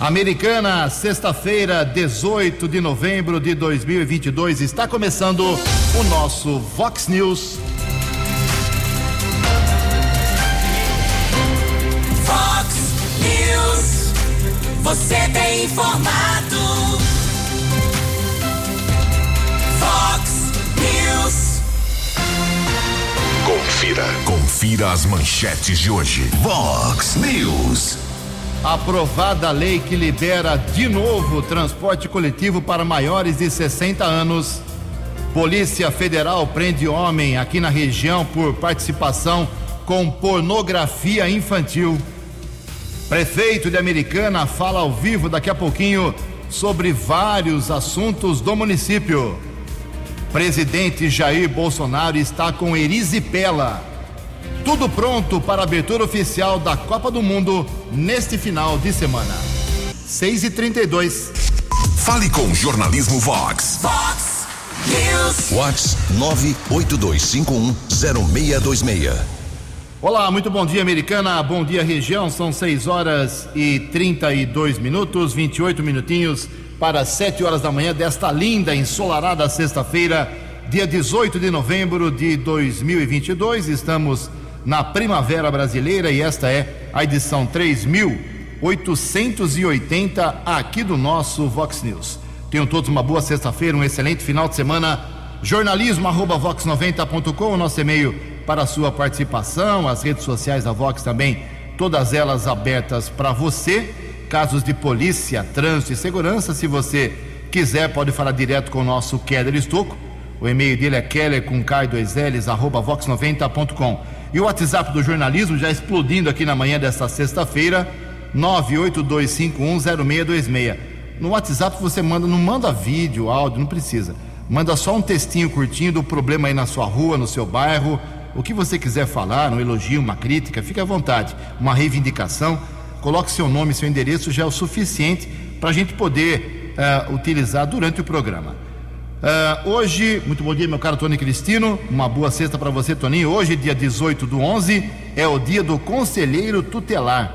Americana, sexta-feira, 18 de novembro de 2022, está começando o nosso Vox News. Vox News, você tem informado. Vox News. Confira, confira as manchetes de hoje. Vox News. Aprovada a lei que libera de novo o transporte coletivo para maiores de 60 anos. Polícia Federal prende homem aqui na região por participação com pornografia infantil. Prefeito de Americana fala ao vivo daqui a pouquinho sobre vários assuntos do município. Presidente Jair Bolsonaro está com erisipela tudo pronto para a abertura oficial da Copa do Mundo neste final de semana. 6 e 32 Fale com o Jornalismo Vox. Vox News. Vox 982510626. Olá, muito bom dia, americana. Bom dia, região. São 6 horas e 32 minutos, 28 minutinhos para 7 horas da manhã desta linda, ensolarada sexta-feira, dia 18 de novembro de 2022. Estamos na Primavera Brasileira e esta é a edição 3880 aqui do nosso Vox News. Tenham todos uma boa sexta-feira, um excelente final de semana. Jornalismo arroba vox90.com, o nosso e-mail para a sua participação, as redes sociais da Vox também, todas elas abertas para você. Casos de polícia, trânsito e segurança, se você quiser, pode falar direto com o nosso Keller Estocco. O e-mail dele é keller com K2Ls, arroba vox90.com. E o WhatsApp do jornalismo já explodindo aqui na manhã desta sexta-feira, 982510626. No WhatsApp você manda, não manda vídeo, áudio, não precisa. Manda só um textinho curtinho do problema aí na sua rua, no seu bairro, o que você quiser falar, um elogio, uma crítica, fique à vontade. Uma reivindicação, coloque seu nome, seu endereço, já é o suficiente para a gente poder uh, utilizar durante o programa. Uh, hoje, muito bom dia, meu caro Tony Cristino. Uma boa sexta para você, Toninho. Hoje, dia 18 do 11, é o dia do conselheiro tutelar.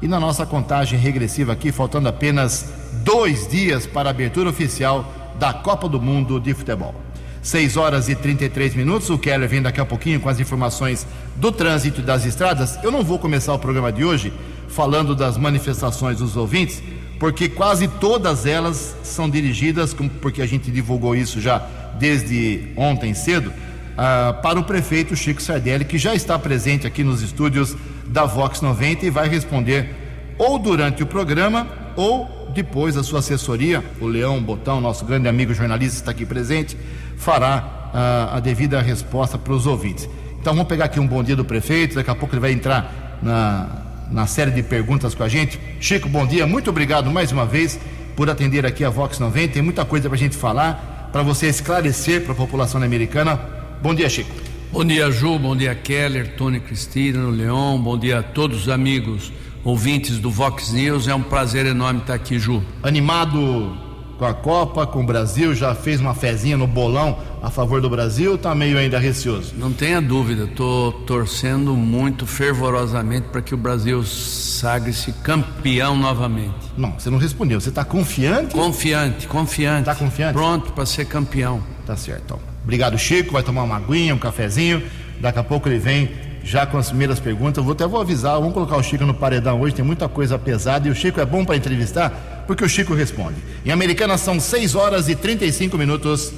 E na nossa contagem regressiva aqui, faltando apenas dois dias para a abertura oficial da Copa do Mundo de Futebol. 6 horas e 33 minutos. O Keller vem daqui a pouquinho com as informações do trânsito e das estradas. Eu não vou começar o programa de hoje falando das manifestações dos ouvintes porque quase todas elas são dirigidas, porque a gente divulgou isso já desde ontem cedo, uh, para o prefeito Chico Sardelli, que já está presente aqui nos estúdios da Vox 90 e vai responder ou durante o programa ou depois a sua assessoria, o Leão Botão, nosso grande amigo jornalista está aqui presente, fará uh, a devida resposta para os ouvintes. Então vamos pegar aqui um bom dia do prefeito, daqui a pouco ele vai entrar na, na série de perguntas com a gente. Chico, bom dia, muito obrigado mais uma vez por atender aqui a Vox 90. Tem muita coisa para a gente falar, para você esclarecer para a população americana. Bom dia, Chico. Bom dia, Ju, bom dia, Keller, Tony Cristina, Leão, bom dia a todos os amigos ouvintes do Vox News. É um prazer enorme estar aqui, Ju. Animado com a Copa, com o Brasil, já fez uma fezinha no bolão a favor do Brasil, está meio ainda receoso? Não tenha dúvida, estou torcendo muito fervorosamente para que o Brasil sagre-se campeão novamente. Não, você não respondeu, você está confiante? Confiante, confiante. Está confiante? Pronto para ser campeão. Tá certo. Então. Obrigado, Chico, vai tomar uma aguinha, um cafezinho, daqui a pouco ele vem já com as primeiras perguntas. Eu vou até vou avisar, vamos colocar o Chico no paredão hoje, tem muita coisa pesada e o Chico é bom para entrevistar porque o Chico responde. Em Americana são 6 horas e 35 minutos.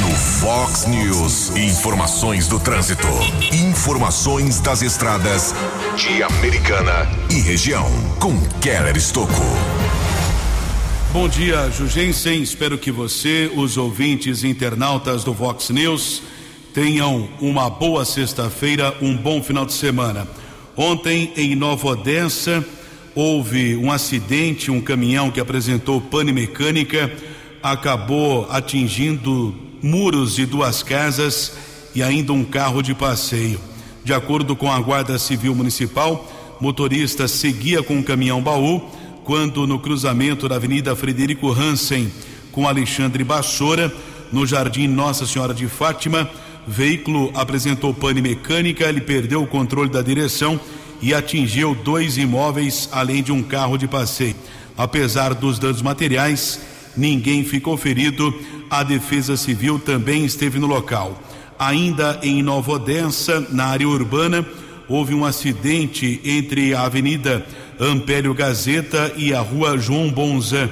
No Fox News, informações do trânsito, informações das estradas de Americana e região, com Keller Estocco. Bom dia, Jugensen. Espero que você, os ouvintes internautas do Vox News, tenham uma boa sexta-feira, um bom final de semana. Ontem, em Nova Odessa, houve um acidente, um caminhão que apresentou pane mecânica, acabou atingindo muros de duas casas e ainda um carro de passeio. De acordo com a Guarda Civil Municipal, motorista seguia com o caminhão baú quando no cruzamento da Avenida Frederico Hansen com Alexandre Bassora, no Jardim Nossa Senhora de Fátima, veículo apresentou pane mecânica, ele perdeu o controle da direção e atingiu dois imóveis, além de um carro de passeio. Apesar dos danos materiais, ninguém ficou ferido. A Defesa Civil também esteve no local. Ainda em Nova Odessa, na área urbana, houve um acidente entre a Avenida Ampério Gazeta e a Rua João Bonzan.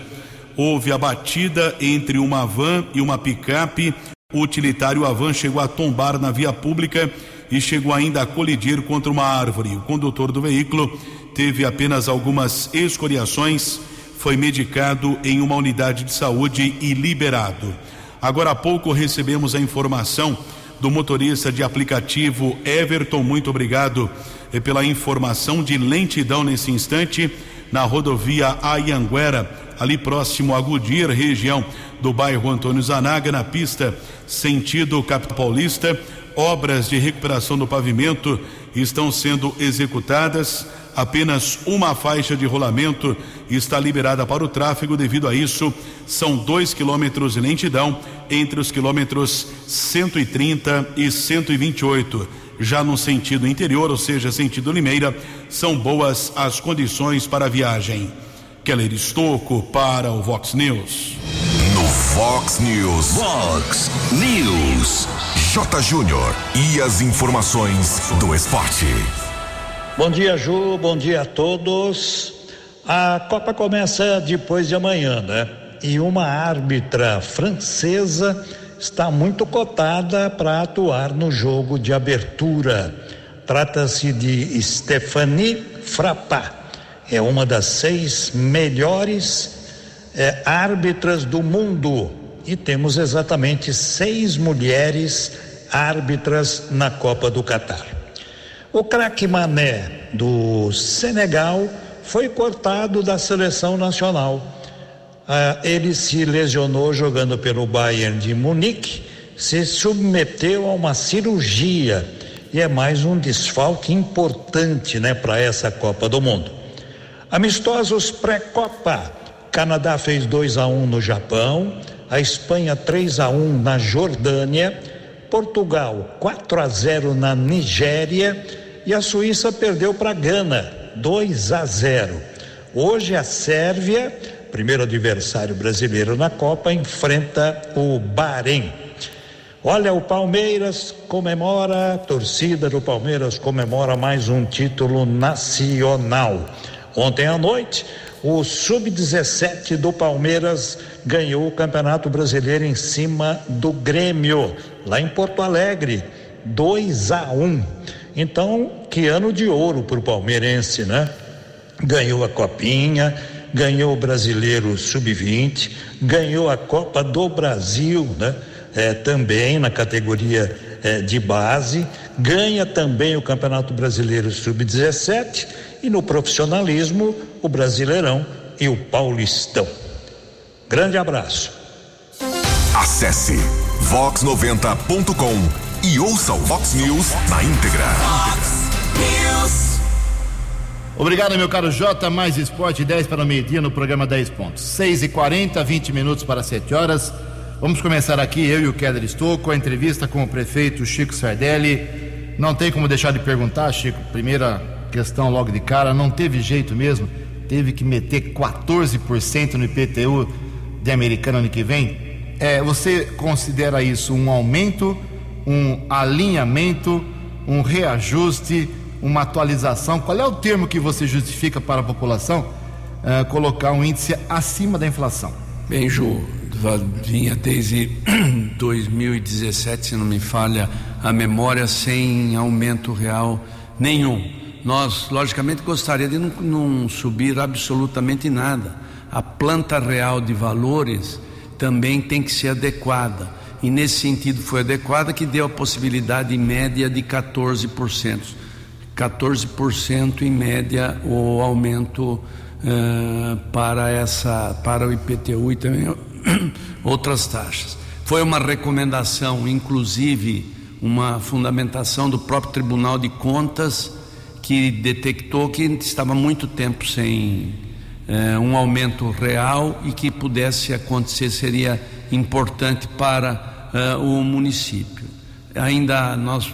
Houve a batida entre uma van e uma picape. O utilitário a van chegou a tombar na via pública e chegou ainda a colidir contra uma árvore. O condutor do veículo teve apenas algumas escoriações, foi medicado em uma unidade de saúde e liberado. Agora há pouco recebemos a informação do motorista de aplicativo Everton. Muito obrigado eh, pela informação de lentidão nesse instante na rodovia Ayanguera, ali próximo a Gudir, região do bairro Antônio Zanaga, na pista sentido capital paulista. Obras de recuperação do pavimento estão sendo executadas. Apenas uma faixa de rolamento está liberada para o tráfego. Devido a isso, são dois quilômetros de lentidão entre os quilômetros 130 e 128. Já no sentido interior, ou seja, sentido Limeira, são boas as condições para a viagem. Keller Estocco para o Vox News. No Fox News. Fox News. J. Júnior. E as informações do esporte. Bom dia, Ju. Bom dia a todos. A Copa começa depois de amanhã, né? E uma árbitra francesa está muito cotada para atuar no jogo de abertura. Trata-se de Stephanie Frappat. É uma das seis melhores é, árbitras do mundo. E temos exatamente seis mulheres árbitras na Copa do Catar. O craque Mané do Senegal foi cortado da seleção nacional. Ah, ele se lesionou jogando pelo Bayern de Munique, se submeteu a uma cirurgia e é mais um desfalque importante, né, para essa Copa do Mundo. Amistosos pré-Copa. Canadá fez 2 a 1 um no Japão, a Espanha 3 a 1 um na Jordânia, Portugal 4 a 0 na Nigéria e a Suíça perdeu para Gana 2 a 0. Hoje a Sérvia, primeiro adversário brasileiro na Copa, enfrenta o Bahrein. Olha, o Palmeiras comemora, a torcida do Palmeiras comemora mais um título nacional. Ontem à noite, o sub-17 do Palmeiras ganhou o Campeonato Brasileiro em cima do Grêmio, lá em Porto Alegre, 2 a 1. Um. Então, que ano de ouro para o palmeirense, né? Ganhou a Copinha, ganhou o Brasileiro Sub-20, ganhou a Copa do Brasil, né? É, também na categoria é, de base, ganha também o Campeonato Brasileiro Sub-17 e no profissionalismo o Brasileirão e o Paulistão. Grande abraço. Acesse vox90.com e ouça o Vox News na íntegra. News. Obrigado, meu caro Jota. Mais esporte 10 para o meio-dia no programa 10 pontos. 6 e 40 20 minutos para 7 horas. Vamos começar aqui, eu e o Keller Estouco, a entrevista com o prefeito Chico Sardelli. Não tem como deixar de perguntar, Chico. Primeira questão logo de cara, não teve jeito mesmo, teve que meter 14% no IPTU de americano ano que vem. É, você considera isso um aumento, um alinhamento, um reajuste, uma atualização? Qual é o termo que você justifica para a população uh, colocar um índice acima da inflação? Bem, Ju, vinha desde 2017, se não me falha a memória, sem aumento real nenhum. Nós, logicamente, gostaria de não, não subir absolutamente nada. A planta real de valores também tem que ser adequada. E nesse sentido foi adequada que deu a possibilidade média de 14%. 14% em média o aumento uh, para essa para o IPTU e também outras taxas. Foi uma recomendação, inclusive uma fundamentação do próprio Tribunal de Contas que detectou que estava muito tempo sem eh, um aumento real e que pudesse acontecer seria importante para eh, o município. Ainda nós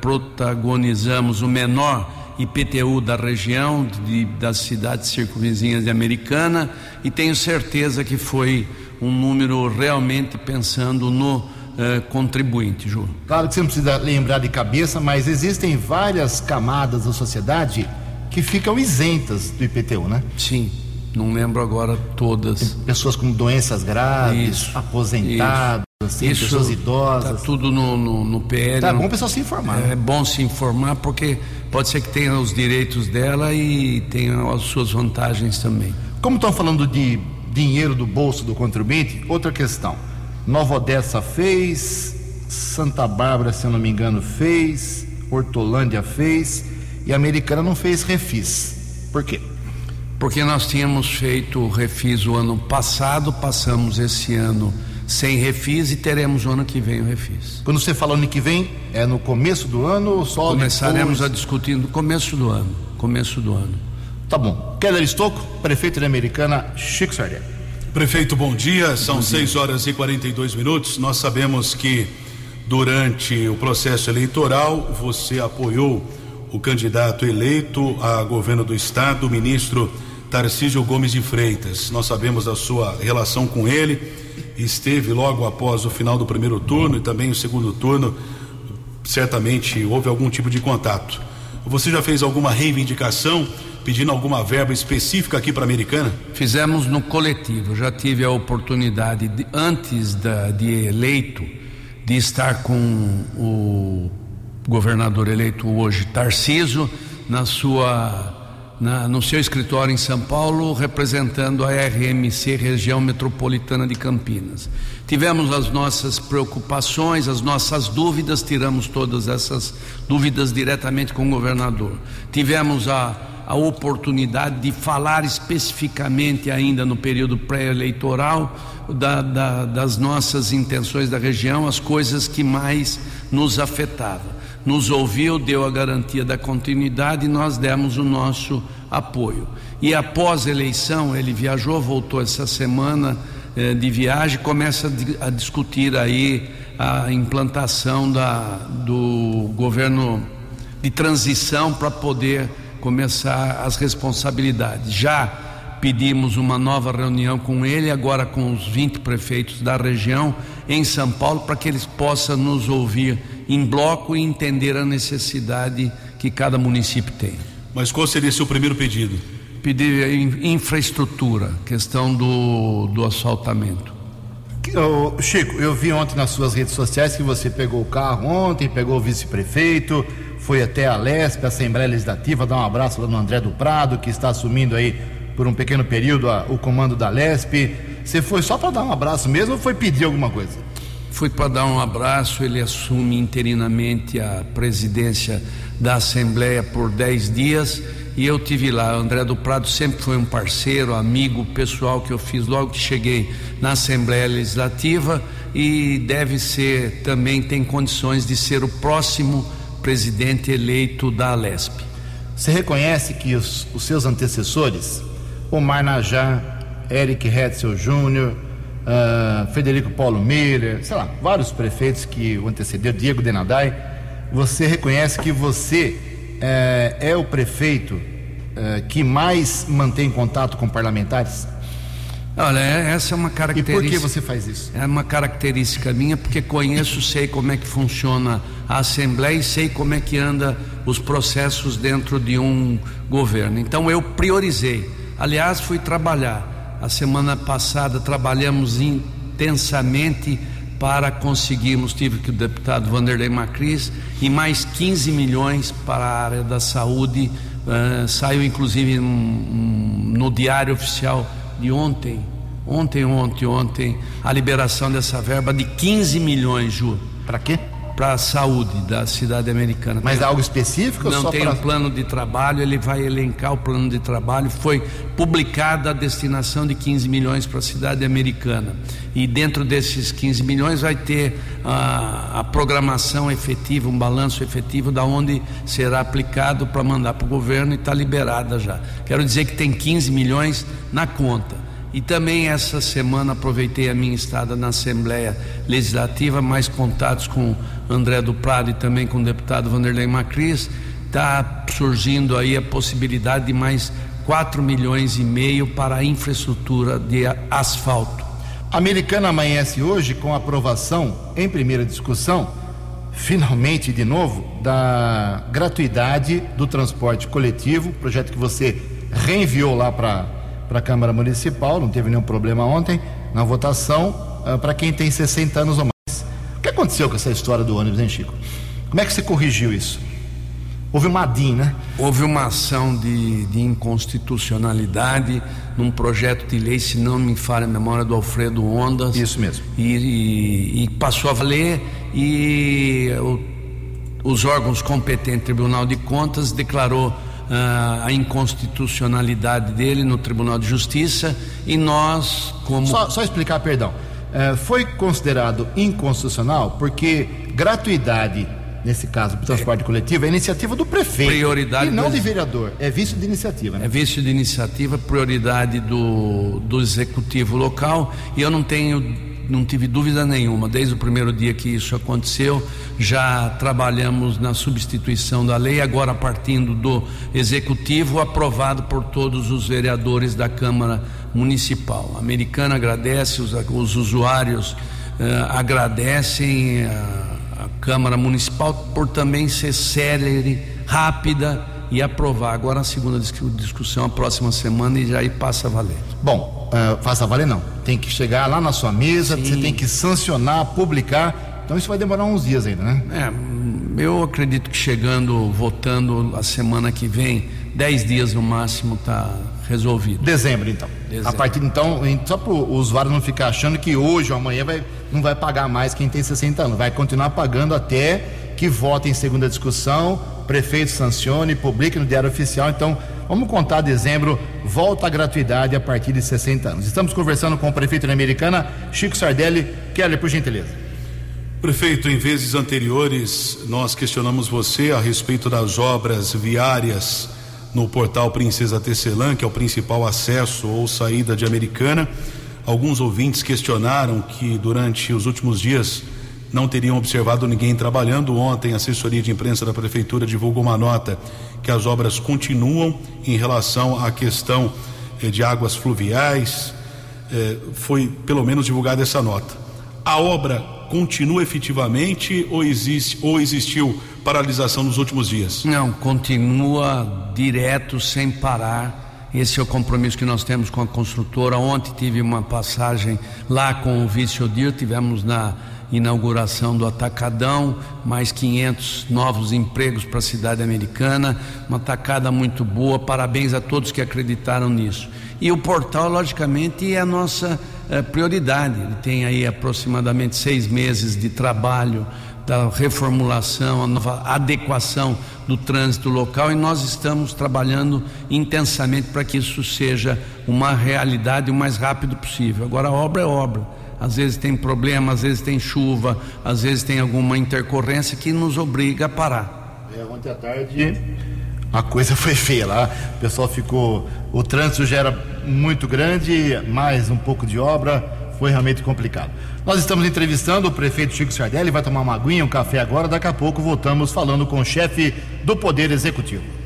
protagonizamos o menor IPTU da região, de, das cidades circunvizinhas de Americana, e tenho certeza que foi um número realmente pensando no eh, contribuinte, Ju. Claro que você não precisa lembrar de cabeça, mas existem várias camadas da sociedade que ficam isentas do IPTU, né? Sim, não lembro agora todas. Pessoas com doenças graves, Isso, aposentados, assim, Isso pessoas idosas. Tá tudo no, no, no PL. Tá não- bom o pessoal se informar. É né? bom se informar porque pode ser que tenha os direitos dela e tenha as suas vantagens também. Como estão falando de dinheiro do bolso do contribuinte, outra questão. Nova Odessa fez, Santa Bárbara, se eu não me engano, fez, Hortolândia fez e a Americana não fez refis. Por quê? Porque nós tínhamos feito o refis o ano passado, passamos esse ano sem refis e teremos o ano que vem o refis. Quando você fala ano que vem, é no começo do ano ou só Começaremos a depois? discutir no começo do ano. Começo do ano. Tá bom. Keller Estocco, prefeito da Americana, Chico Sardelli. Prefeito, bom dia. São 6 horas e 42 minutos. Nós sabemos que durante o processo eleitoral você apoiou o candidato eleito a governo do estado, o ministro Tarcísio Gomes de Freitas. Nós sabemos da sua relação com ele. Esteve logo após o final do primeiro turno e também o segundo turno. Certamente houve algum tipo de contato. Você já fez alguma reivindicação pedindo alguma verba específica aqui para Americana? Fizemos no coletivo. Já tive a oportunidade, de, antes da, de eleito, de estar com o governador eleito hoje, Tarciso, na sua, na, no seu escritório em São Paulo, representando a RMC, Região Metropolitana de Campinas. Tivemos as nossas preocupações, as nossas dúvidas, tiramos todas essas dúvidas diretamente com o governador. Tivemos a a oportunidade de falar especificamente ainda no período pré-eleitoral da, da, das nossas intenções da região, as coisas que mais nos afetavam. Nos ouviu, deu a garantia da continuidade e nós demos o nosso apoio. E após a eleição, ele viajou, voltou essa semana eh, de viagem, começa a, di- a discutir aí a implantação da, do governo de transição para poder começar as responsabilidades. Já pedimos uma nova reunião com ele, agora com os 20 prefeitos da região em São Paulo, para que eles possam nos ouvir em bloco e entender a necessidade que cada município tem. Mas qual seria seu primeiro pedido? Pedir in- infraestrutura, questão do, do asfaltamento. Chico, eu vi ontem nas suas redes sociais que você pegou o carro ontem, pegou o vice-prefeito, foi até a LESP, a Assembleia Legislativa, dar um abraço lá no André do Prado, que está assumindo aí por um pequeno período a- o comando da LESP. Você foi só para dar um abraço mesmo ou foi pedir alguma coisa? Fui para dar um abraço, ele assume interinamente a presidência da Assembleia por 10 dias e eu tive lá. O André do Prado sempre foi um parceiro, amigo, pessoal que eu fiz logo que cheguei na Assembleia Legislativa e deve ser também tem condições de ser o próximo presidente eleito da Alesp. Você reconhece que os, os seus antecessores, Omar Najá, Eric Hetzel Júnior, Federico Paulo Miller, sei lá, vários prefeitos que o antecederam, Diego Denadai, você reconhece que você eh, é o prefeito eh, que mais mantém contato com parlamentares? Olha, é- essa é uma E característica. por que você faz isso? É uma característica minha porque conheço, sei como é que funciona a Assembleia e sei como é que anda os processos dentro de um governo. Então eu priorizei. Aliás, fui trabalhar. A semana passada trabalhamos intensamente para conseguirmos, tive que o deputado Vanderlei Macris, e mais 15 milhões para a área da saúde. eh, saiu inclusive um- um- no diário oficial de ontem, ontem, ontem, ontem, a liberação dessa verba de 15 milhões, Ju, Para quê? Para a saúde da cidade americana. Mas algo específico não tem para um plano de trabalho, ele vai elencar o plano de trabalho. Foi publicada a destinação de 15 milhões para a cidade americana. E dentro desses 15 milhões vai ter a, a programação efetiva, um balanço efetivo da onde será aplicado para mandar para o governo e está liberada já. Quero dizer que tem 15 milhões na conta. E também essa semana aproveitei a minha estada na Assembleia Legislativa, mais contatos com André do Prado e também com o deputado Vanderlei Macris, está surgindo aí a possibilidade de mais 4 milhões e meio para a infraestrutura de asfalto. A Americana amanhece hoje com aprovação em primeira discussão, finalmente de novo, da gratuidade do transporte coletivo, projeto que você reenviou lá para a Câmara Municipal, não teve nenhum problema ontem na votação, uh, para quem tem 60 anos ou mais. O que aconteceu com essa história do ônibus, hein, Chico? Como é que você corrigiu isso? Houve uma DIN, né? Houve uma ação de, de, inconstitucionalidade num projeto de lei, se não me falha a memória, do Alfredo Ondas. Isso mesmo. E, e, e passou a valer e o, os órgãos competentes, Tribunal de Contas, declarou uh, a inconstitucionalidade dele no Tribunal de Justiça e nós, como. Só, só explicar, perdão. Uh, foi considerado inconstitucional porque gratuidade nesse caso, o transporte é. coletivo, é iniciativa do prefeito. Prioridade e não de vereador. É vício de iniciativa, né? É vício de iniciativa, prioridade do, do executivo local. E eu não tenho. Não tive dúvida nenhuma, desde o primeiro dia que isso aconteceu, já trabalhamos na substituição da lei, agora partindo do executivo, aprovado por todos os vereadores da Câmara Municipal. A americana agradece, os, os usuários eh, agradecem. Eh, Câmara Municipal por também ser célere, rápida e aprovar. Agora a segunda discussão, a próxima semana, e aí passa a valer. Bom, uh, faça valer não. Tem que chegar lá na sua mesa, Sim. você tem que sancionar, publicar. Então isso vai demorar uns dias ainda, né? É, eu acredito que chegando, votando a semana que vem, dez dias no máximo, está resolvido. Dezembro, então. Dezembro. A partir de então, só para o usuário não ficar achando que hoje ou amanhã vai, não vai pagar mais quem tem 60 anos. Vai continuar pagando até que vote em segunda discussão, prefeito sancione, publique no Diário Oficial. Então, vamos contar dezembro, volta a gratuidade a partir de 60 anos. Estamos conversando com o prefeito da Americana, Chico Sardelli. Keller, por gentileza. Prefeito, em vezes anteriores, nós questionamos você a respeito das obras viárias no portal Princesa Tecelã, que é o principal acesso ou saída de Americana. Alguns ouvintes questionaram que durante os últimos dias não teriam observado ninguém trabalhando. Ontem, a assessoria de imprensa da prefeitura divulgou uma nota que as obras continuam em relação à questão eh, de águas fluviais. Eh, foi pelo menos divulgada essa nota. A obra continua efetivamente ou existe ou existiu paralisação nos últimos dias? Não, continua direto, sem parar. Esse é o compromisso que nós temos com a construtora. Ontem tive uma passagem lá com o vice Odir, tivemos na inauguração do Atacadão, mais 500 novos empregos para a cidade americana, uma atacada muito boa. Parabéns a todos que acreditaram nisso. E o portal, logicamente, é a nossa é, prioridade. Ele tem aí aproximadamente seis meses de trabalho da reformulação, a nova adequação do trânsito local e nós estamos trabalhando intensamente para que isso seja uma realidade o mais rápido possível. Agora, obra é obra. Às vezes tem problema, às vezes tem chuva, às vezes tem alguma intercorrência que nos obriga a parar. É, ontem à tarde a coisa foi feia lá, o pessoal ficou. O trânsito já era muito grande, mais um pouco de obra, foi realmente complicado. Nós estamos entrevistando o prefeito Chico Sardelli, vai tomar uma aguinha, um café agora, daqui a pouco voltamos falando com o chefe do Poder Executivo.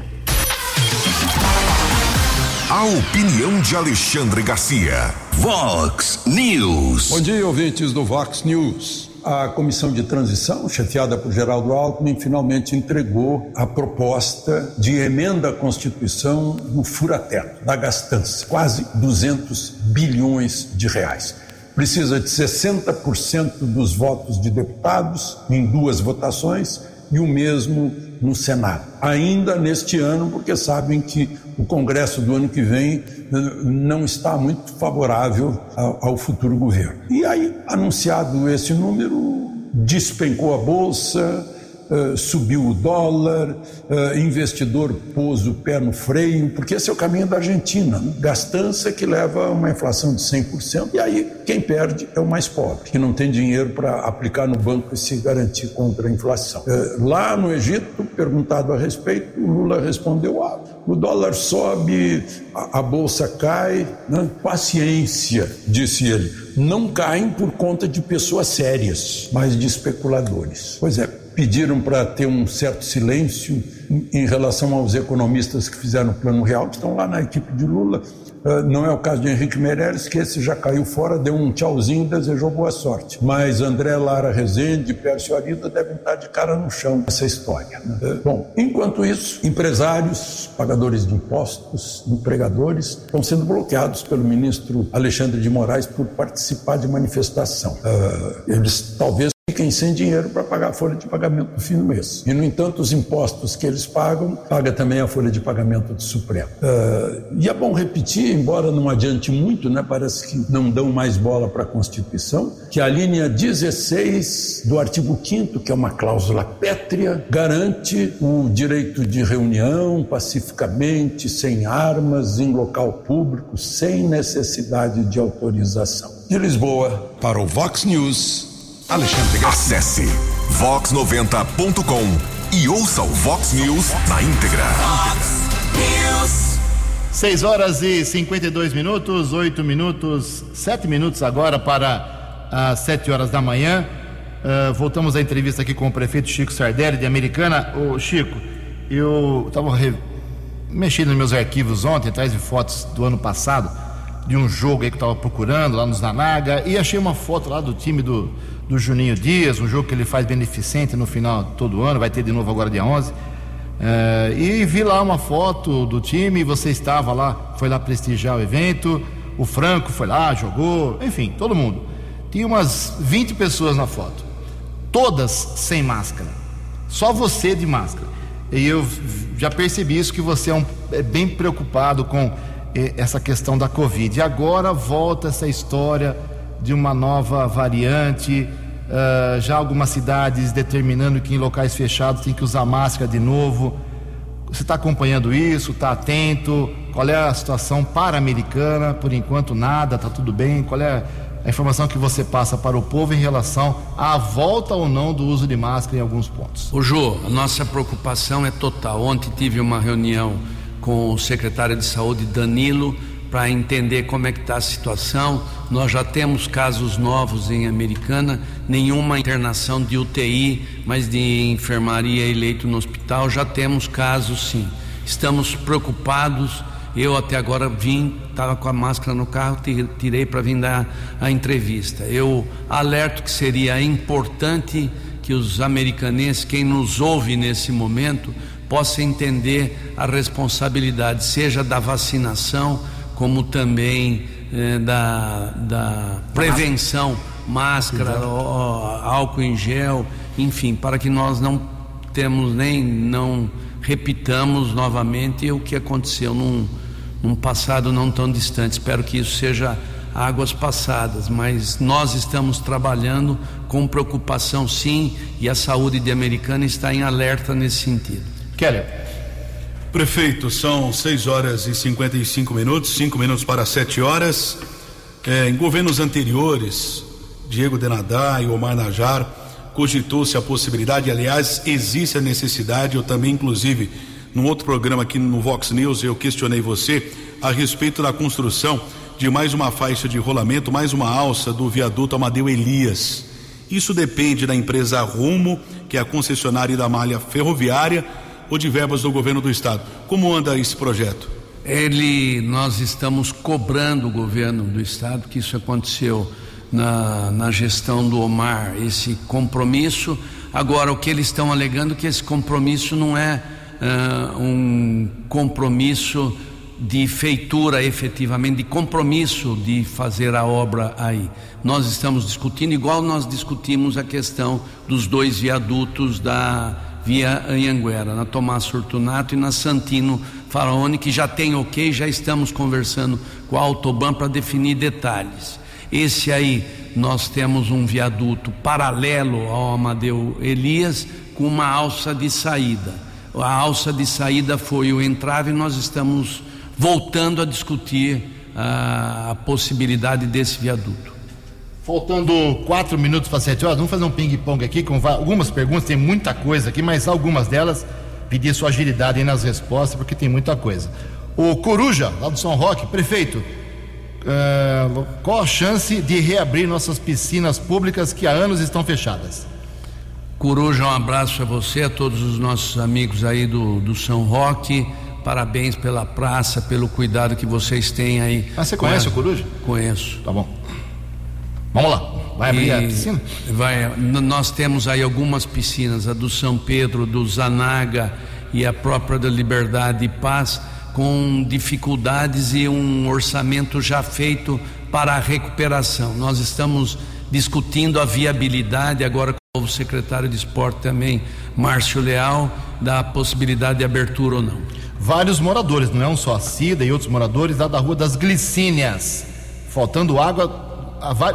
A opinião de Alexandre Garcia. Vox News. Bom dia, ouvintes do Vox News a comissão de transição, chefiada por Geraldo Alckmin, finalmente entregou a proposta de emenda à Constituição no furateto, da gastança, quase 200 bilhões de reais. Precisa de 60% dos votos de deputados em duas votações e o mesmo no Senado. Ainda neste ano, porque sabem que o Congresso do ano que vem não está muito favorável ao, ao futuro governo. E aí, anunciado esse número, despencou a bolsa, Uh, subiu o dólar, uh, investidor pôs o pé no freio, porque esse é o caminho da Argentina. Né? Gastança que leva a uma inflação de 100%, e aí quem perde é o mais pobre, que não tem dinheiro para aplicar no banco e se garantir contra a inflação. Uh, lá no Egito, perguntado a respeito, o Lula respondeu: ah, o dólar sobe, a, a bolsa cai. Né? Paciência, disse ele. Não caem por conta de pessoas sérias, mas de especuladores. Pois é, pediram para ter um certo silêncio em relação aos economistas que fizeram o plano real, que estão lá na equipe de Lula ah, não é o caso de Henrique Meirelles, que esse já caiu fora, deu um tchauzinho, desejou boa sorte. Mas André Lara Rezende, Pércio Arida devem estar de cara no chão nessa história. Né? Ah, bom, enquanto isso, empresários, pagadores de impostos, empregadores, estão sendo bloqueados pelo ministro Alexandre de Moraes por participar de manifestação. Uh, eles talvez fiquem sem dinheiro para pagar a folha de pagamento no fim do mês. E, no entanto, os impostos que eles pagam, paga também a folha de pagamento do Supremo. Uh, e é bom repetir, embora não adiante muito, né, parece que não dão mais bola para a Constituição, que a linha 16 do artigo 5 que é uma cláusula pétrea, garante o direito de reunião pacificamente, sem armas, em local público, sem necessidade de autorização. De Lisboa, para o Vox News, Alexandre Garcia. Acesse vox90.com e ouça o Vox News na íntegra. Vox News. 6 horas e 52 minutos, 8 minutos, 7 minutos agora para as 7 horas da manhã. Uh, voltamos à entrevista aqui com o prefeito Chico Sardelli, de Americana. Ô, Chico, eu estava re... mexendo nos meus arquivos ontem, atrás de fotos do ano passado, de um jogo aí que eu estava procurando lá nos Zanaga, e achei uma foto lá do time do, do Juninho Dias, um jogo que ele faz beneficente no final todo ano, vai ter de novo agora dia 11. É, e vi lá uma foto do time, você estava lá, foi lá prestigiar o evento, o Franco foi lá, jogou, enfim, todo mundo. Tinha umas 20 pessoas na foto, todas sem máscara, só você de máscara. E eu já percebi isso, que você é, um, é bem preocupado com essa questão da Covid. E agora volta essa história de uma nova variante, uh, já algumas cidades determinando que em locais fechados tem que usar máscara de novo. Você está acompanhando isso? Está atento? Qual é a situação para-americana? Por enquanto, nada, está tudo bem. Qual é a informação que você passa para o povo em relação à volta ou não do uso de máscara em alguns pontos? O Jô, a nossa preocupação é total. Ontem tive uma reunião com o secretário de saúde Danilo para entender como é que está a situação. Nós já temos casos novos em Americana, nenhuma internação de UTI, mas de enfermaria e leito no hospital, já temos casos sim. Estamos preocupados. Eu até agora vim, estava com a máscara no carro, tirei para vir dar a entrevista. Eu alerto que seria importante que os americanenses, quem nos ouve nesse momento, possa entender a responsabilidade, seja da vacinação, como também eh, da, da prevenção, máscara, ó, álcool em gel, enfim, para que nós não temos nem não repitamos novamente o que aconteceu num, num passado não tão distante. Espero que isso seja águas passadas, mas nós estamos trabalhando com preocupação sim, e a saúde de Americana está em alerta nesse sentido. Keller. Prefeito, são 6 horas e 55 minutos, 5 minutos para 7 horas. É, em governos anteriores, Diego Denadá e Omar Najar, cogitou-se a possibilidade, aliás, existe a necessidade, eu também, inclusive, num outro programa aqui no Vox News, eu questionei você a respeito da construção de mais uma faixa de rolamento, mais uma alça do viaduto Amadeu Elias. Isso depende da empresa Rumo, que é a concessionária da malha ferroviária ou de verbas do governo do estado. Como anda esse projeto? Ele, nós estamos cobrando o governo do estado que isso aconteceu na, na gestão do Omar, esse compromisso. Agora, o que eles estão alegando é que esse compromisso não é uh, um compromisso de feitura efetivamente, de compromisso de fazer a obra aí. Nós estamos discutindo, igual nós discutimos a questão dos dois viadutos da via Anhanguera, na Tomás Fortunato e na Santino Faraone, que já tem ok, já estamos conversando com a Autoban para definir detalhes. Esse aí nós temos um viaduto paralelo ao Amadeu Elias com uma alça de saída. A alça de saída foi o entrave e nós estamos voltando a discutir a, a possibilidade desse viaduto. Faltando quatro minutos para sete horas, vamos fazer um ping-pong aqui com algumas perguntas, tem muita coisa aqui, mas algumas delas pedir sua agilidade aí nas respostas, porque tem muita coisa. O Coruja, lá do São Roque, prefeito, uh, qual a chance de reabrir nossas piscinas públicas que há anos estão fechadas? Coruja, um abraço a você, a todos os nossos amigos aí do, do São Roque. Parabéns pela praça, pelo cuidado que vocês têm aí. Ah, você conhece o Coruja? Conheço. Tá bom. Vamos lá. Vai abrir a piscina? Vai. Nós temos aí algumas piscinas, a do São Pedro, do Zanaga e a própria da Liberdade e Paz, com dificuldades e um orçamento já feito para a recuperação. Nós estamos discutindo a viabilidade agora com o novo secretário de esporte também, Márcio Leal, da possibilidade de abertura ou não. Vários moradores, não é um só a Cida e outros moradores lá da Rua das Glicínias, faltando água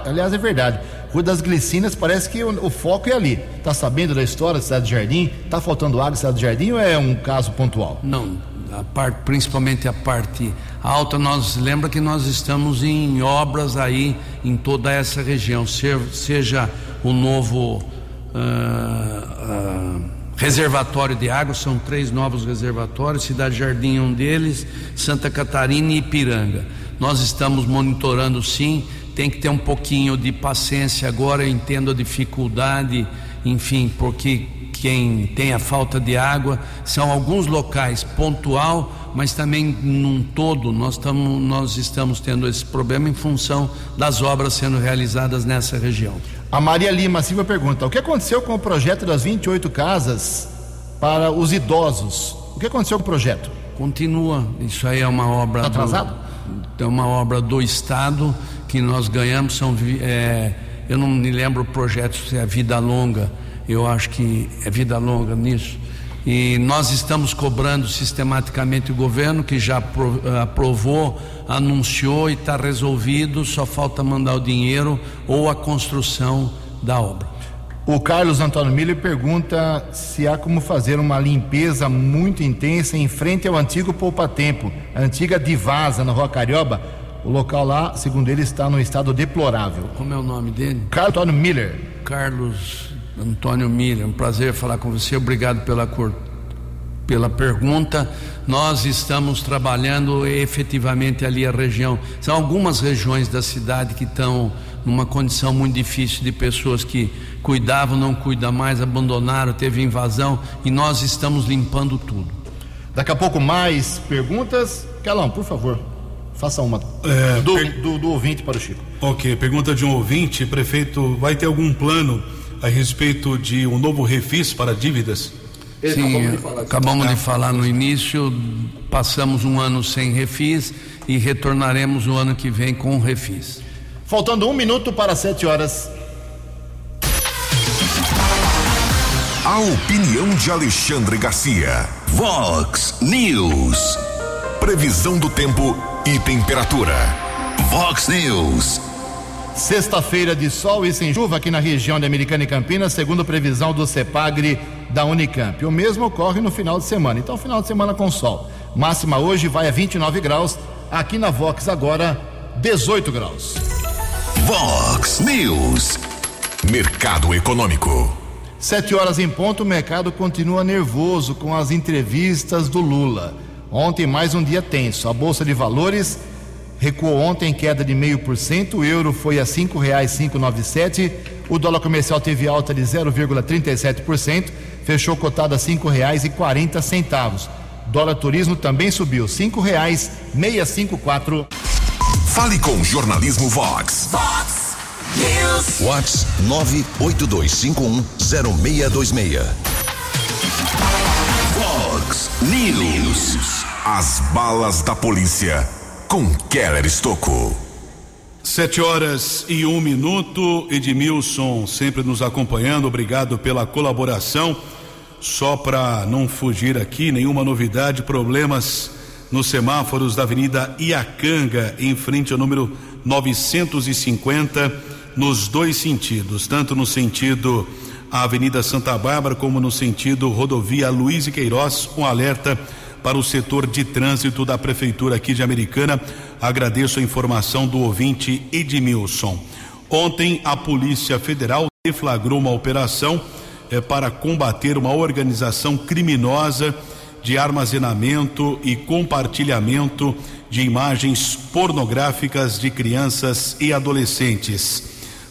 aliás, é verdade. Rua das Glicínias parece que o, o, foco é ali. Tá sabendo da história da cidade de Jardim? Tá faltando água na cidade de Jardim ou é um caso pontual? Não, a parte, principalmente a parte alta, nós lembra que nós estamos em obras aí em toda essa região, seja o novo uh, uh, reservatório de água, são três novos reservatórios, Cidade Jardim um deles, Santa Catarina e Ipiranga. Nós estamos monitorando sim tem que ter um pouquinho de paciência agora, eu entendo a dificuldade, enfim, porque quem tem a falta de água são alguns locais pontual, mas também num todo nós, tamo, nós estamos tendo esse problema em função das obras sendo realizadas nessa região. A Maria Lima Silva pergunta: o que aconteceu com o projeto das 28 casas para os idosos? O que aconteceu com o projeto? Continua, isso aí é uma obra. Está atrasado? Do, é uma obra do Estado que nós ganhamos são. É, eu não me lembro o projeto se é Vida Longa, eu acho que é Vida Longa nisso. E nós estamos cobrando sistematicamente o governo, que já aprovou, anunciou e está resolvido, só falta mandar o dinheiro ou a construção da obra. O Carlos Antônio Miller pergunta se há como fazer uma limpeza muito intensa em frente ao antigo Poupa Tempo, antiga Divasa, na Rua Carioba, o local lá, segundo ele, está no estado deplorável. Como é o nome dele? Carlos Antônio Miller. Carlos Antônio Miller, um prazer falar com você. Obrigado pela cor, pela pergunta. Nós estamos trabalhando efetivamente ali a região. São algumas regiões da cidade que estão numa condição muito difícil de pessoas que cuidavam, não cuidam mais, abandonaram, teve invasão e nós estamos limpando tudo. Daqui a pouco mais perguntas. Calão, por favor. Faça uma é, do, per... do, do, ouvinte para o Chico. Ok, pergunta de um ouvinte, prefeito, vai ter algum plano a respeito de um novo refis para dívidas? Sim, acabamos de falar, acabamos de falar no início, passamos um ano sem refis e retornaremos o ano que vem com refis. Faltando um minuto para sete horas. A opinião de Alexandre Garcia. Vox News. Previsão do tempo e temperatura. Vox News. Sexta-feira de sol e sem chuva aqui na região de Americana e Campinas, segundo previsão do CEPAGRE da Unicamp. O mesmo ocorre no final de semana. Então, final de semana com sol. Máxima hoje vai a 29 graus. Aqui na Vox agora 18 graus. Vox News. Mercado Econômico. Sete horas em ponto, o mercado continua nervoso com as entrevistas do Lula. Ontem mais um dia tenso. A bolsa de valores recuou ontem queda de meio por cento. O euro foi a nove sete. O dólar comercial teve alta de 0,37%, fechou cotado a quarenta centavos. Dólar turismo também subiu cinco quatro. Fale com Jornalismo Vox. Vox News. Vox nove oito dois cinco um zero meia dois meia. Vox News. As balas da polícia com Keller Estocco. Sete horas e um minuto. Edmilson sempre nos acompanhando. Obrigado pela colaboração. Só para não fugir aqui, nenhuma novidade, problemas nos semáforos da Avenida Iacanga, em frente ao número 950, nos dois sentidos, tanto no sentido a Avenida Santa Bárbara como no sentido rodovia Luiz e Queiroz, um alerta para o setor de trânsito da Prefeitura aqui de Americana. Agradeço a informação do ouvinte Edmilson. Ontem, a Polícia Federal deflagrou uma operação é, para combater uma organização criminosa de armazenamento e compartilhamento de imagens pornográficas de crianças e adolescentes.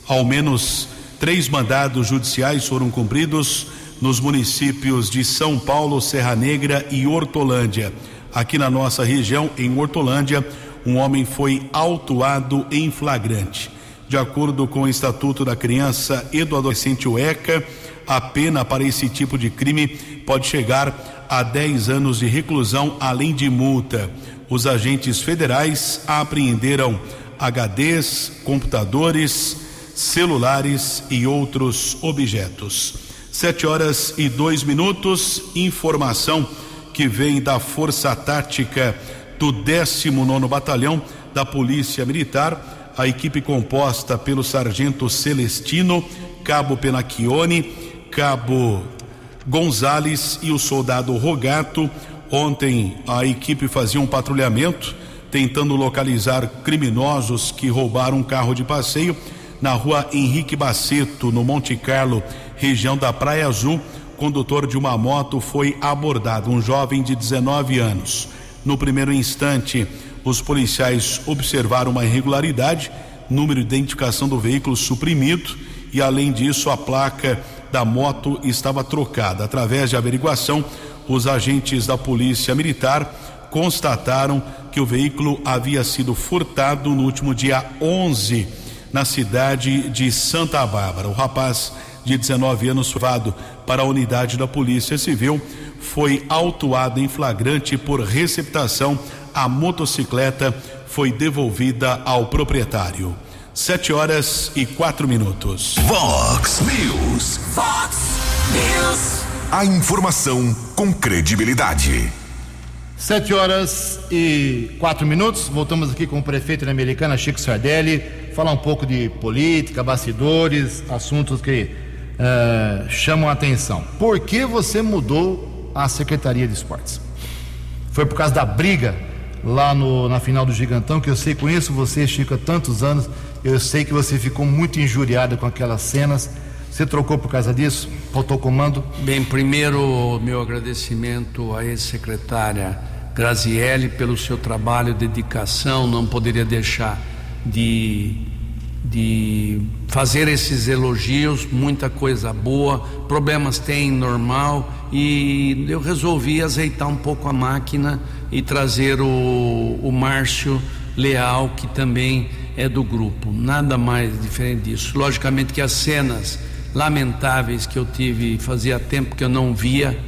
Ao menos três mandados judiciais foram cumpridos nos municípios de São Paulo, Serra Negra e Hortolândia. Aqui na nossa região, em Hortolândia, um homem foi autuado em flagrante. De acordo com o Estatuto da Criança e do Adolescente UECA, a pena para esse tipo de crime pode chegar a 10 anos de reclusão, além de multa. Os agentes federais apreenderam HDs, computadores, celulares e outros objetos. Sete horas e dois minutos. Informação que vem da Força Tática do 19 Batalhão da Polícia Militar. A equipe composta pelo Sargento Celestino, Cabo Penacchione, Cabo Gonzales e o soldado Rogato. Ontem a equipe fazia um patrulhamento tentando localizar criminosos que roubaram um carro de passeio na rua Henrique Baceto, no Monte Carlo, região da Praia Azul. Condutor de uma moto foi abordado, um jovem de 19 anos. No primeiro instante, os policiais observaram uma irregularidade, número de identificação do veículo suprimido e, além disso, a placa da moto estava trocada. Através de averiguação, os agentes da Polícia Militar constataram que o veículo havia sido furtado no último dia 11 na cidade de Santa Bárbara. O rapaz de 19 anos levado para a unidade da Polícia Civil foi autuado em flagrante por receptação. A motocicleta foi devolvida ao proprietário. Sete horas e quatro minutos. Vox News. Fox News. A informação com credibilidade. Sete horas e quatro minutos. Voltamos aqui com o prefeito da Americana, Chico Sardelli, falar um pouco de política, bastidores, assuntos que uh, chamam a atenção. Por que você mudou a Secretaria de Esportes? Foi por causa da briga lá no, na final do Gigantão, que eu sei, conheço você, Chico, há tantos anos, eu sei que você ficou muito injuriado com aquelas cenas. Você trocou por causa disso? Faltou comando? Bem, primeiro, meu agradecimento à ex-secretária Grazielli pelo seu trabalho, dedicação. Não poderia deixar de, de fazer esses elogios, muita coisa boa. Problemas tem, normal. E eu resolvi azeitar um pouco a máquina e trazer o, o Márcio Leal, que também é do grupo. Nada mais diferente disso. Logicamente que as cenas lamentáveis que eu tive, fazia tempo que eu não via,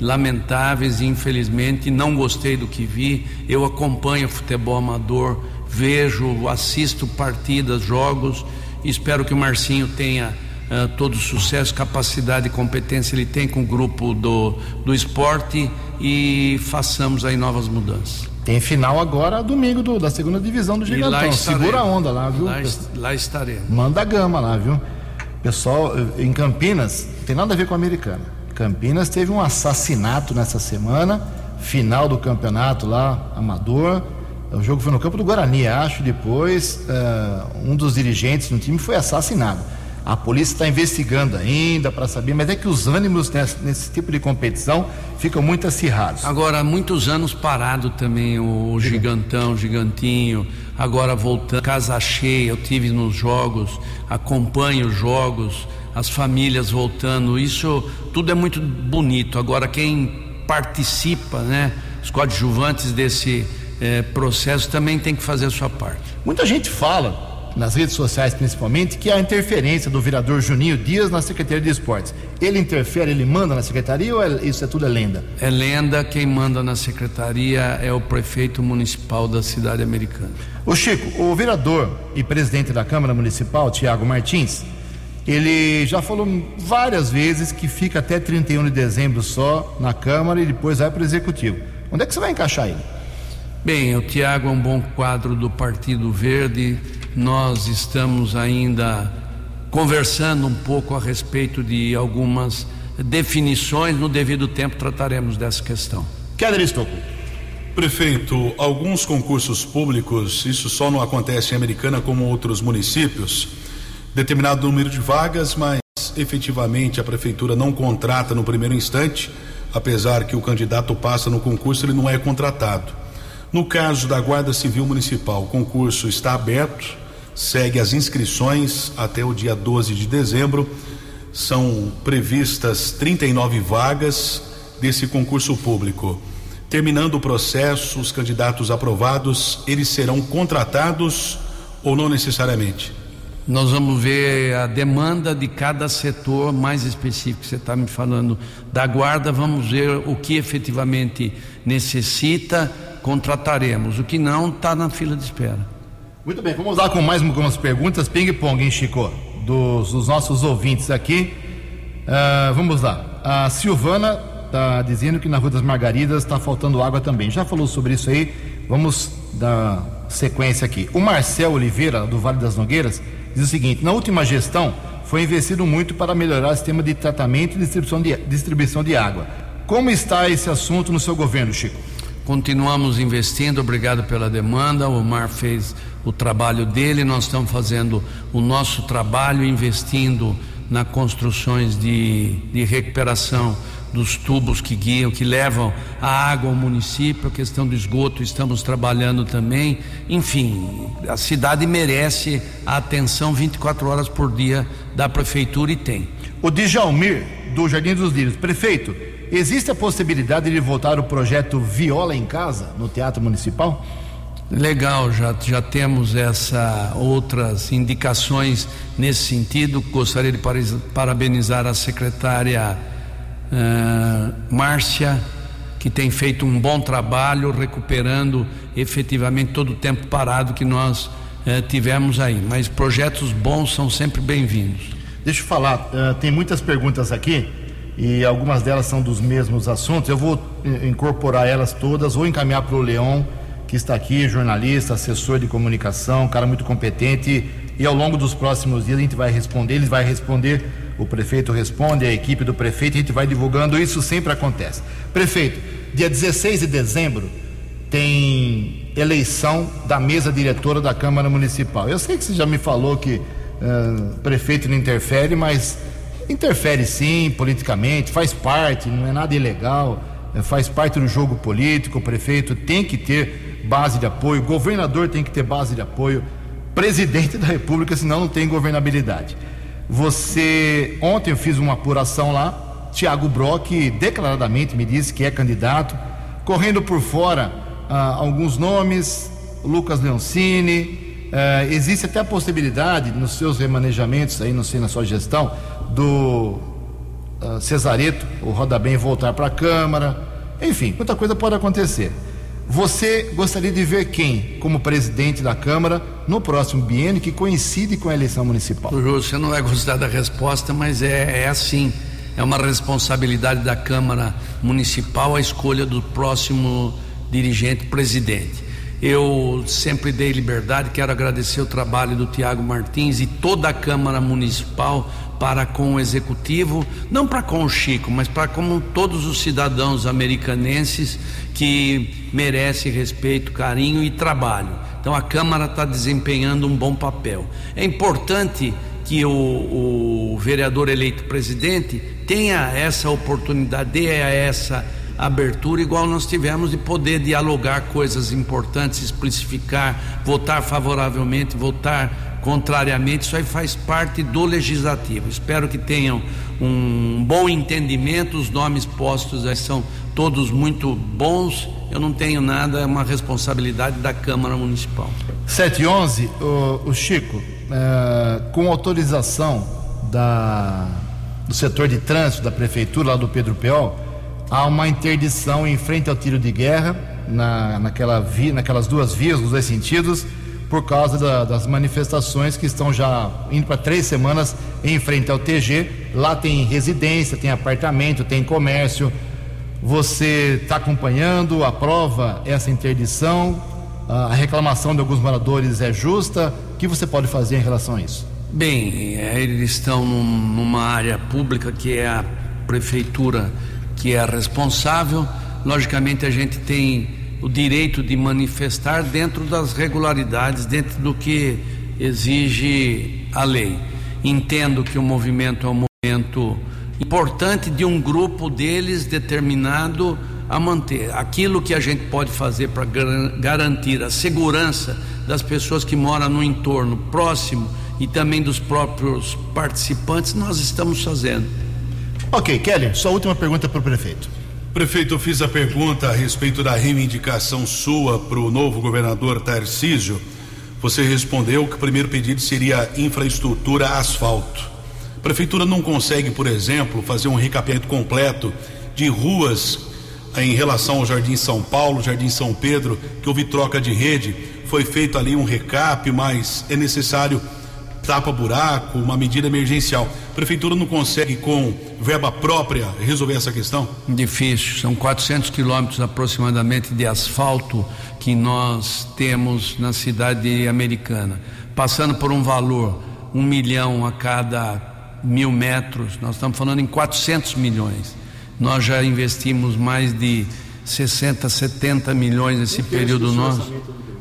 lamentáveis infelizmente não gostei do que vi. Eu acompanho futebol amador, vejo, assisto partidas, jogos. Espero que o Marcinho tenha uh, todo o sucesso, capacidade e competência ele tem com o grupo do, do esporte e façamos aí novas mudanças. Tem final agora, domingo do, da segunda divisão do Gigantão. Segura a onda lá, viu? Lá, lá estaremos. Manda a gama lá, viu? Pessoal, em Campinas, não tem nada a ver com a americana. Campinas teve um assassinato nessa semana, final do campeonato lá, amador. O jogo foi no campo do Guarani, acho. Depois, uh, um dos dirigentes do time foi assassinado. A polícia está investigando ainda para saber, mas é que os ânimos nesse, nesse, tipo de competição ficam muito acirrados. Agora, há muitos anos parado também o gigantão, o gigantinho, agora voltando, casa cheia, eu tive nos jogos, acompanho os jogos, as famílias voltando, isso tudo é muito bonito. Agora, quem participa, né, os coadjuvantes desse eh, processo também tem que fazer a sua parte. Muita gente fala nas redes sociais principalmente, que é a interferência do vereador Juninho Dias na Secretaria de Esportes. Ele interfere, ele manda na secretaria ou é, isso é tudo é lenda? É lenda, quem manda na secretaria é o prefeito municipal da cidade americana. O Chico, o vereador e presidente da Câmara Municipal, Tiago Martins, ele já falou várias vezes que fica até 31 de dezembro só na Câmara e depois vai para o Executivo. Onde é que você vai encaixar ele? Bem, o Tiago é um bom quadro do Partido Verde nós estamos ainda conversando um pouco a respeito de algumas definições. No devido tempo trataremos dessa questão. Keller Estocco. Prefeito, alguns concursos públicos, isso só não acontece em Americana como outros municípios, determinado número de vagas, mas mas efetivamente a prefeitura não contrata no primeiro instante, apesar que o candidato passa no concurso, ele não é contratado. No caso da Guarda Civil Municipal, o concurso está aberto, segue as inscrições até o dia 12 de dezembro. São previstas 39 vagas desse concurso público. Terminando o processo, os candidatos aprovados, eles serão contratados ou não necessariamente? Nós vamos ver a demanda de cada setor mais específico. Você está me falando da guarda, vamos ver o que efetivamente necessita contrataremos. O que não está na fila de espera. Muito bem, vamos lá com mais algumas perguntas. Ping-pong, hein, Chico? Dos, dos, nossos ouvintes aqui. Uh, vamos lá. A Silvana está dizendo que na Rua das Margaridas está faltando água também. Já falou sobre isso aí. Vamos dar sequência aqui. O Marcel Oliveira, do Vale das Nogueiras, diz o seguinte: na última gestão foi investido muito para melhorar o sistema de tratamento e distribuição de, distribuição de água. Como está esse assunto no seu governo, Chico? Continuamos investindo, obrigado pela demanda. O Mar fez o trabalho dele, nós estamos fazendo o nosso trabalho, investindo na construções de, de recuperação dos tubos que guiam, que levam a água ao município, a questão do esgoto, estamos trabalhando também. Enfim, a cidade merece a atenção 24 horas por dia da prefeitura e tem. O Djalmir, do Jardim dos Lírios, prefeito, Existe a possibilidade de voltar o projeto Viola em Casa no Teatro Municipal? Legal, já, já temos essa outras indicações nesse sentido. Gostaria de parabenizar a secretária uh, Márcia, que tem feito um bom trabalho recuperando efetivamente todo o tempo parado que nós uh, tivemos aí. Mas projetos bons são sempre bem-vindos. Deixa eu falar, uh, tem muitas perguntas aqui e algumas delas são dos mesmos assuntos. Eu vou incorporar elas todas, vou encaminhar para o Leão, que está aqui, jornalista, assessor de comunicação, cara muito competente. E ao longo dos próximos dias a gente vai responder, eles vai responder, o prefeito responde, a equipe do prefeito, a gente vai divulgando, isso sempre acontece. Prefeito, dia 16 de dezembro tem eleição da mesa diretora da Câmara Municipal. Eu sei que você já me falou que uh, prefeito não interfere, mas Interfere sim, politicamente, faz parte, não é nada ilegal, é, faz parte do jogo político. O prefeito tem que ter base de apoio, governador tem que ter base de apoio, presidente da República, senão não tem governabilidade. Você, ontem eu fiz uma apuração lá, Tiago Brock declaradamente me disse que é candidato, correndo por fora ah, alguns nomes, Lucas Leoncini, Uh, existe até a possibilidade, nos seus remanejamentos, aí não sei na sua gestão, do uh, Cesareto, o Roda Bem, voltar para a Câmara. Enfim, muita coisa pode acontecer. Você gostaria de ver quem como presidente da Câmara no próximo biênio que coincide com a eleição municipal? Júlio, você não vai gostar da resposta, mas é, é assim. É uma responsabilidade da Câmara Municipal a escolha do próximo dirigente presidente. Eu sempre dei liberdade, quero agradecer o trabalho do Tiago Martins e toda a Câmara Municipal para com o Executivo, não para com o Chico, mas para com todos os cidadãos americanenses que merecem respeito, carinho e trabalho. Então a Câmara está desempenhando um bom papel. É importante que o, o vereador eleito presidente tenha essa oportunidade, dê essa abertura, igual nós tivemos de poder dialogar coisas importantes, especificar, votar favoravelmente, votar contrariamente, isso aí faz parte do legislativo. Espero que tenham um bom entendimento, os nomes postos aí são todos muito bons. Eu não tenho nada, é uma responsabilidade da Câmara Municipal. 711, o, o Chico, é, com autorização da, do setor de trânsito da prefeitura lá do Pedro Peol, há uma interdição em frente ao tiro de guerra, na, naquela via, naquelas duas vias, nos dois sentidos, por causa da, das manifestações que estão já indo para três semanas em frente ao TG. Lá tem residência, tem apartamento, tem comércio. Você está acompanhando, aprova essa interdição? A reclamação de alguns moradores é justa? O que você pode fazer em relação a isso? Bem, é, eles estão numa área pública que é a prefeitura que é responsável. Logicamente, a gente tem o direito de manifestar dentro das regularidades, dentro do que exige a lei. Entendo que o movimento é um momento importante de um grupo deles determinado a manter aquilo que a gente pode fazer para garantir a segurança das pessoas que moram no entorno próximo e também dos próprios participantes, nós estamos fazendo. Ok, Kelly, sua última pergunta para o prefeito. Prefeito, eu fiz a pergunta a respeito da reivindicação sua para o novo governador Tarcísio. Você respondeu que o primeiro pedido seria infraestrutura asfalto. A prefeitura não consegue, por exemplo, fazer um recapeamento completo de ruas em relação ao Jardim São Paulo, Jardim São Pedro, que houve troca de rede, foi feito ali um recap, mas é necessário tapa-buraco, uma medida emergencial. A prefeitura não consegue, com verba própria, resolver essa questão? Difícil. São 400 quilômetros aproximadamente de asfalto que nós temos na cidade americana, passando por um valor um milhão a cada mil metros. Nós estamos falando em 400 milhões. Nós já investimos mais de 60, 70 milhões nesse período nosso.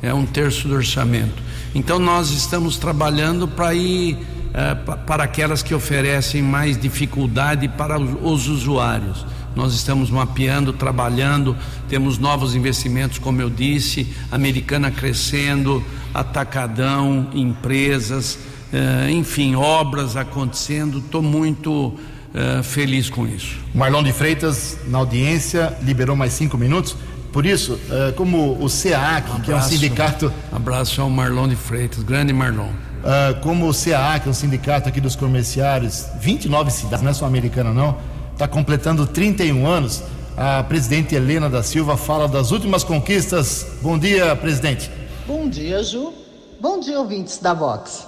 É um terço do orçamento. Então nós estamos trabalhando para ir eh, para aquelas que oferecem mais dificuldade para os usuários. Nós estamos mapeando, trabalhando, temos novos investimentos, como eu disse, Americana crescendo, Atacadão, empresas, eh, enfim, obras acontecendo. Estou muito eh, feliz com isso. Marlon de Freitas, na audiência, liberou mais cinco minutos. Por isso, uh, como o SEAC, um que é um sindicato. Abraço ao Marlon de Freitas, grande Marlon. Uh, como o SEAC, um sindicato aqui dos comerciários, 29 cidades, não é só americana não, está completando 31 anos. A presidente Helena da Silva fala das últimas conquistas. Bom dia, presidente. Bom dia, Ju. Bom dia, ouvintes da Vox.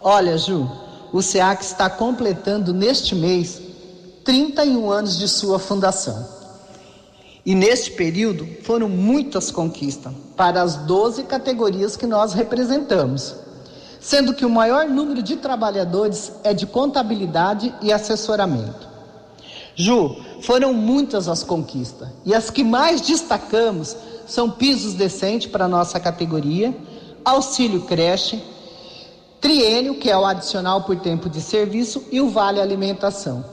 Olha, Ju, o SEAC está completando neste mês 31 anos de sua fundação. E neste período foram muitas conquistas para as 12 categorias que nós representamos, sendo que o maior número de trabalhadores é de contabilidade e assessoramento. Ju, foram muitas as conquistas e as que mais destacamos são pisos decentes para nossa categoria, auxílio creche, triênio, que é o adicional por tempo de serviço, e o vale alimentação.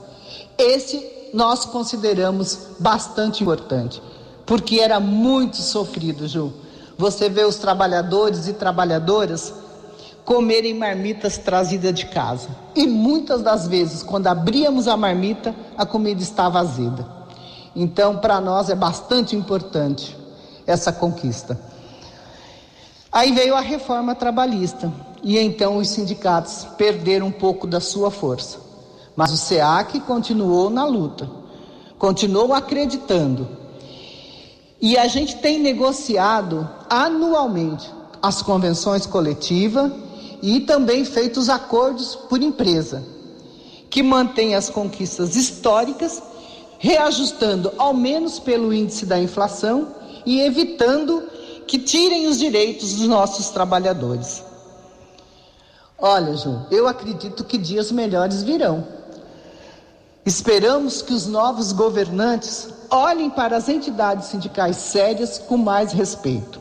Esse nós consideramos bastante importante, porque era muito sofrido, Ju. Você vê os trabalhadores e trabalhadoras comerem marmitas trazidas de casa. E muitas das vezes, quando abríamos a marmita, a comida estava azeda. Então, para nós é bastante importante essa conquista. Aí veio a reforma trabalhista, e então os sindicatos perderam um pouco da sua força. Mas o SEAC continuou na luta, continuou acreditando. E a gente tem negociado anualmente as convenções coletivas e também feito os acordos por empresa, que mantém as conquistas históricas, reajustando ao menos pelo índice da inflação e evitando que tirem os direitos dos nossos trabalhadores. Olha, Ju, eu acredito que dias melhores virão. Esperamos que os novos governantes olhem para as entidades sindicais sérias com mais respeito.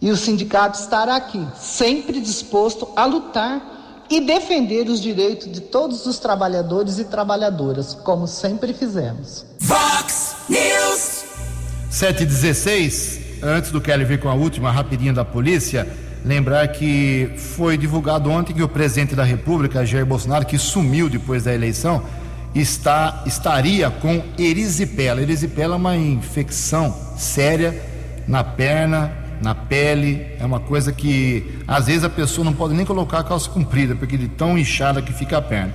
E o sindicato estará aqui, sempre disposto a lutar e defender os direitos de todos os trabalhadores e trabalhadoras, como sempre fizemos. Vox News. 716, antes do Kelly vir com a última rapidinha da polícia, lembrar que foi divulgado ontem que o presidente da República, Jair Bolsonaro, que sumiu depois da eleição, está, estaria com erisipela. Erisipela é uma infecção séria na perna, na pele, é uma coisa que às vezes a pessoa não pode nem colocar a calça comprida, porque de tão inchada que fica a perna.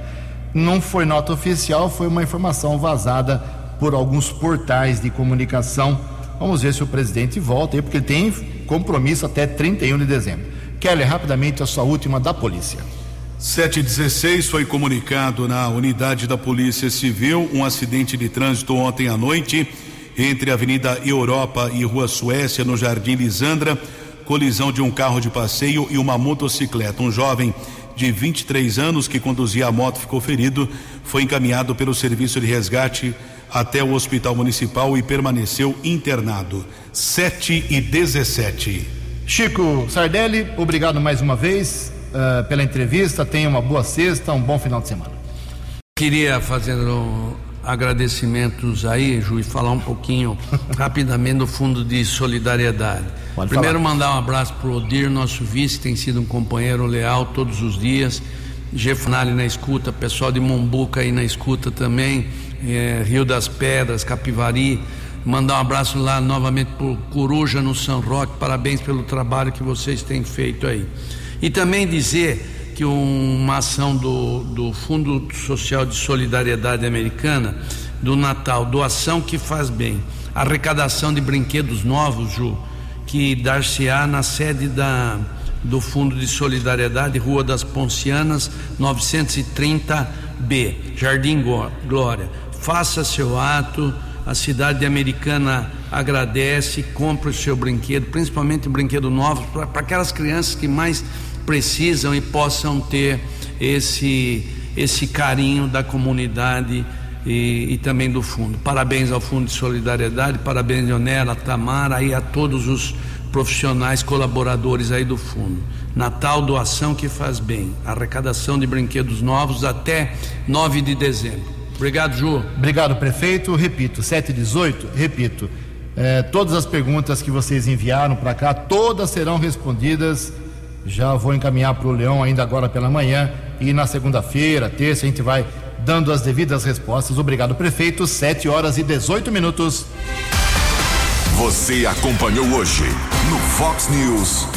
Não foi nota oficial, foi uma informação vazada por alguns portais de comunicação. Vamos ver se o presidente volta aí, porque ele tem compromisso até 31 de dezembro. Kelly, rapidamente a sua última da polícia. 716 foi comunicado na unidade da Polícia Civil um acidente de trânsito ontem à noite entre a Avenida Europa e Rua Suécia, no Jardim Lisandra. Colisão de um carro de passeio e uma motocicleta. Um jovem de 23 anos que conduzia a moto ficou ferido. Foi encaminhado pelo serviço de resgate até o hospital municipal e permaneceu internado. 7 e 17. Chico Sardelli, obrigado mais uma vez uh, pela entrevista. Tenha uma boa sexta, um bom final de semana. Queria fazer agradecimentos aí, Ju, e falar um pouquinho rapidamente do Fundo de Solidariedade. Pode Primeiro falar. mandar um abraço para o Odir, nosso vice, tem sido um companheiro leal todos os dias. Gefunali na escuta, pessoal de Mombuca aí na escuta também, é, Rio das Pedras, Capivari. Mandar um abraço lá novamente para Coruja no São Roque, parabéns pelo trabalho que vocês têm feito aí. E também dizer que uma ação do, do Fundo Social de Solidariedade Americana, do Natal, doação que faz bem, arrecadação de brinquedos novos, Ju, que dar-se-á na sede da, do Fundo de Solidariedade, Rua das Poncianas, 930B, Jardim Glória. Faça seu ato, a cidade americana agradece, compre o seu brinquedo, principalmente brinquedo novo, para aquelas crianças que mais precisam e possam ter esse, esse carinho da comunidade e, e, também do fundo. Parabéns ao Fundo de Solidariedade, parabéns Leonela, Tamara e a todos os profissionais colaboradores aí do fundo. Natal doação que faz bem. Arrecadação de brinquedos novos até 9 de dezembro. Obrigado, Ju. Obrigado, prefeito. Repito, 7 e 18, repito. É, todas as perguntas que vocês enviaram para cá, todas serão respondidas. Já vou encaminhar para o Leão ainda agora pela manhã. E na segunda-feira, terça, a gente vai dando as devidas respostas. Obrigado, prefeito. 7 horas e 18 minutos. Você acompanhou hoje no Fox News.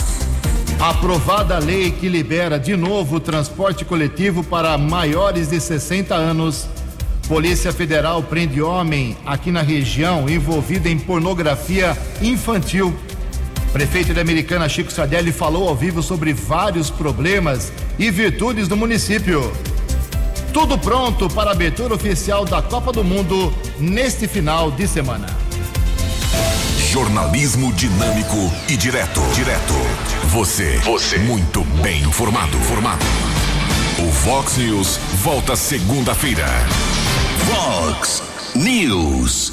Aprovada a lei que libera de novo o transporte coletivo para maiores de 60 anos. Polícia Federal prende homem aqui na região envolvido em pornografia infantil. Prefeito de Americana Chico Sardelli falou ao vivo sobre vários problemas e virtudes do município. Tudo pronto para a abertura oficial da Copa do Mundo neste final de semana. Jornalismo dinâmico e direto. Direto. Você. Você. Muito bem informado. Formado. O Vox News volta segunda-feira. Vox News.